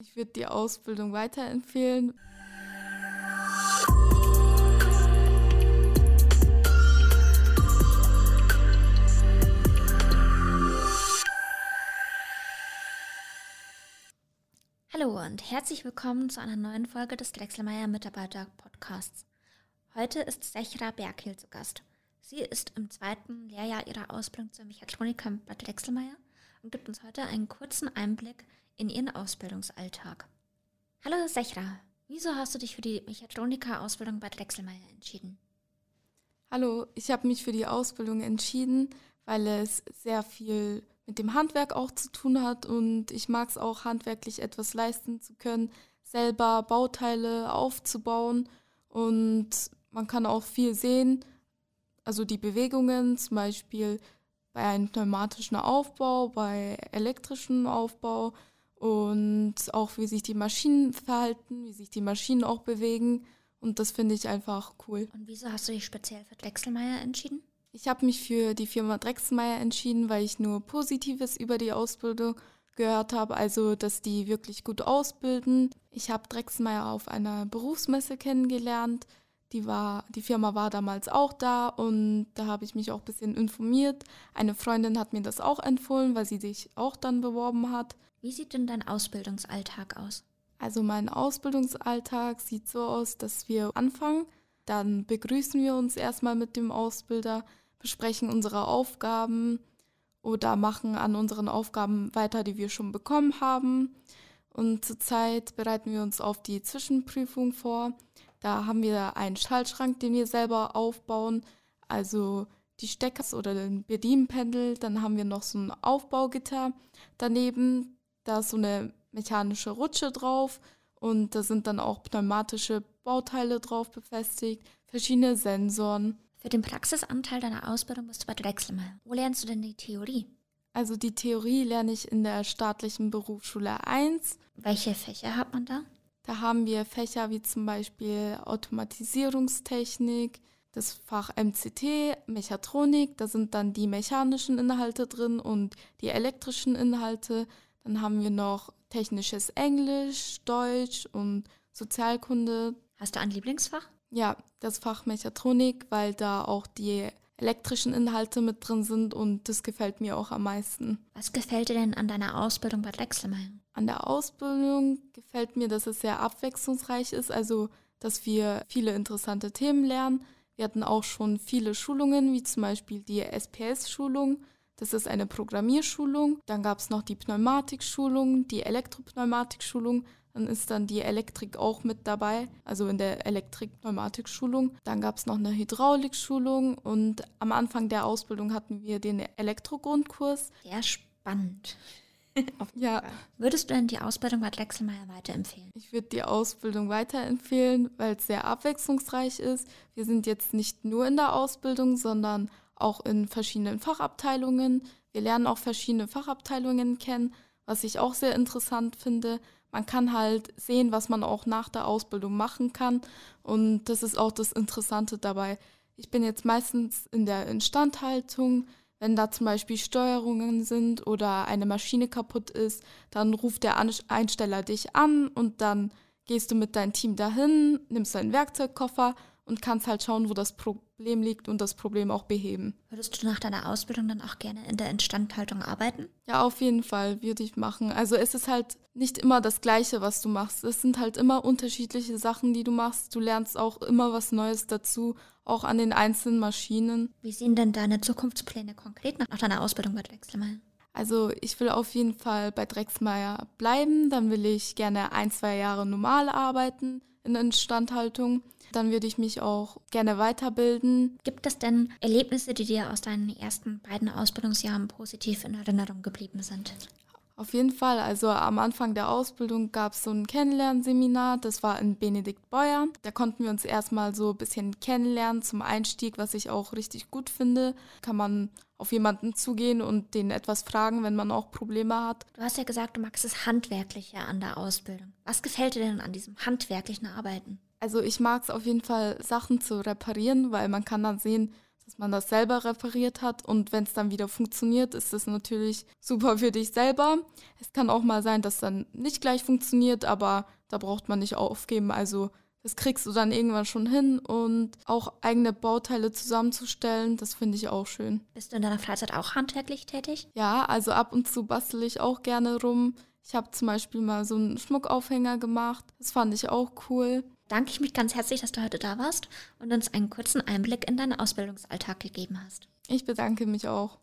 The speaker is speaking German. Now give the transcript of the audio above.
Ich würde die Ausbildung weiterempfehlen. Hallo und herzlich willkommen zu einer neuen Folge des Drechselmeier Mitarbeiter Podcasts. Heute ist Sechra Berghiel zu Gast. Sie ist im zweiten Lehrjahr ihrer Ausbildung zur Mechatroniker in Bad Drechselmeier und gibt uns heute einen kurzen Einblick in ihren Ausbildungsalltag. Hallo Sechra, wieso hast du dich für die Mechatroniker-Ausbildung bei Drechselmeier entschieden? Hallo, ich habe mich für die Ausbildung entschieden, weil es sehr viel mit dem Handwerk auch zu tun hat und ich mag es auch handwerklich etwas leisten zu können, selber Bauteile aufzubauen und man kann auch viel sehen, also die Bewegungen, zum Beispiel bei einem pneumatischen Aufbau, bei elektrischen Aufbau und auch wie sich die Maschinen verhalten, wie sich die Maschinen auch bewegen und das finde ich einfach cool. Und wieso hast du dich speziell für Drechselmeier entschieden? Ich habe mich für die Firma Drechselmeier entschieden, weil ich nur Positives über die Ausbildung gehört habe, also dass die wirklich gut ausbilden. Ich habe Drechselmeier auf einer Berufsmesse kennengelernt. Die, war, die Firma war damals auch da und da habe ich mich auch ein bisschen informiert. Eine Freundin hat mir das auch empfohlen, weil sie sich auch dann beworben hat. Wie sieht denn dein Ausbildungsalltag aus? Also mein Ausbildungsalltag sieht so aus, dass wir anfangen, dann begrüßen wir uns erstmal mit dem Ausbilder, besprechen unsere Aufgaben oder machen an unseren Aufgaben weiter, die wir schon bekommen haben. Und zurzeit bereiten wir uns auf die Zwischenprüfung vor. Da haben wir einen Schaltschrank, den wir selber aufbauen, also die Stecker oder den Bedienpendel. Dann haben wir noch so ein Aufbaugitter daneben. Da ist so eine mechanische Rutsche drauf und da sind dann auch pneumatische Bauteile drauf befestigt, verschiedene Sensoren. Für den Praxisanteil deiner Ausbildung bist du bei Drechselmeier. Wo lernst du denn die Theorie? Also die Theorie lerne ich in der staatlichen Berufsschule 1. Welche Fächer hat man da? Da haben wir Fächer wie zum Beispiel Automatisierungstechnik, das Fach MCT, Mechatronik, da sind dann die mechanischen Inhalte drin und die elektrischen Inhalte. Dann haben wir noch technisches Englisch, Deutsch und Sozialkunde. Hast du ein Lieblingsfach? Ja, das Fach Mechatronik, weil da auch die elektrischen Inhalte mit drin sind und das gefällt mir auch am meisten. Was gefällt dir denn an deiner Ausbildung bei Drechselmeier? An der Ausbildung gefällt mir, dass es sehr abwechslungsreich ist, also dass wir viele interessante Themen lernen. Wir hatten auch schon viele Schulungen, wie zum Beispiel die SPS-Schulung. Das ist eine Programmierschulung. Dann gab es noch die Pneumatikschulung, die Elektropneumatikschulung. Dann ist dann die Elektrik auch mit dabei, also in der Elektrik-Pneumatik-Schulung. Dann gab es noch eine Hydraulik-Schulung und am Anfang der Ausbildung hatten wir den Elektrogrundkurs. Sehr spannend. ja. Würdest du denn die Ausbildung bei Drechselmeier weiterempfehlen? Ich würde die Ausbildung weiterempfehlen, weil es sehr abwechslungsreich ist. Wir sind jetzt nicht nur in der Ausbildung, sondern auch in verschiedenen Fachabteilungen. Wir lernen auch verschiedene Fachabteilungen kennen, was ich auch sehr interessant finde man kann halt sehen, was man auch nach der Ausbildung machen kann. Und das ist auch das Interessante dabei. Ich bin jetzt meistens in der Instandhaltung. Wenn da zum Beispiel Steuerungen sind oder eine Maschine kaputt ist, dann ruft der Einsteller dich an und dann gehst du mit deinem Team dahin, nimmst deinen Werkzeugkoffer und kannst halt schauen, wo das Problem liegt und das Problem auch beheben. Würdest du nach deiner Ausbildung dann auch gerne in der Instandhaltung arbeiten? Ja, auf jeden Fall würde ich machen. Also es ist halt nicht immer das Gleiche, was du machst. Es sind halt immer unterschiedliche Sachen, die du machst. Du lernst auch immer was Neues dazu, auch an den einzelnen Maschinen. Wie sehen denn deine Zukunftspläne konkret nach deiner Ausbildung bei Drechselmeier? Also ich will auf jeden Fall bei Drechselmeier bleiben. Dann will ich gerne ein, zwei Jahre normal arbeiten in Instandhaltung. Dann würde ich mich auch gerne weiterbilden. Gibt es denn Erlebnisse, die dir aus deinen ersten beiden Ausbildungsjahren positiv in Erinnerung geblieben sind? Auf jeden Fall. Also am Anfang der Ausbildung gab es so ein Kennenlernseminar. Das war in Benedikt Beuer. Da konnten wir uns erstmal so ein bisschen kennenlernen zum Einstieg, was ich auch richtig gut finde. Kann man auf jemanden zugehen und den etwas fragen, wenn man auch Probleme hat. Du hast ja gesagt, du magst das Handwerkliche an der Ausbildung. Was gefällt dir denn an diesem handwerklichen Arbeiten? Also ich mag es auf jeden Fall, Sachen zu reparieren, weil man kann dann sehen, dass man das selber repariert hat und wenn es dann wieder funktioniert, ist es natürlich super für dich selber. Es kann auch mal sein, dass dann nicht gleich funktioniert, aber da braucht man nicht aufgeben. Also das kriegst du dann irgendwann schon hin und auch eigene Bauteile zusammenzustellen, das finde ich auch schön. Bist du in deiner Freizeit auch handwerklich tätig? Ja, also ab und zu bastel ich auch gerne rum. Ich habe zum Beispiel mal so einen Schmuckaufhänger gemacht. Das fand ich auch cool. Danke ich mich ganz herzlich, dass du heute da warst und uns einen kurzen Einblick in deinen Ausbildungsalltag gegeben hast. Ich bedanke mich auch.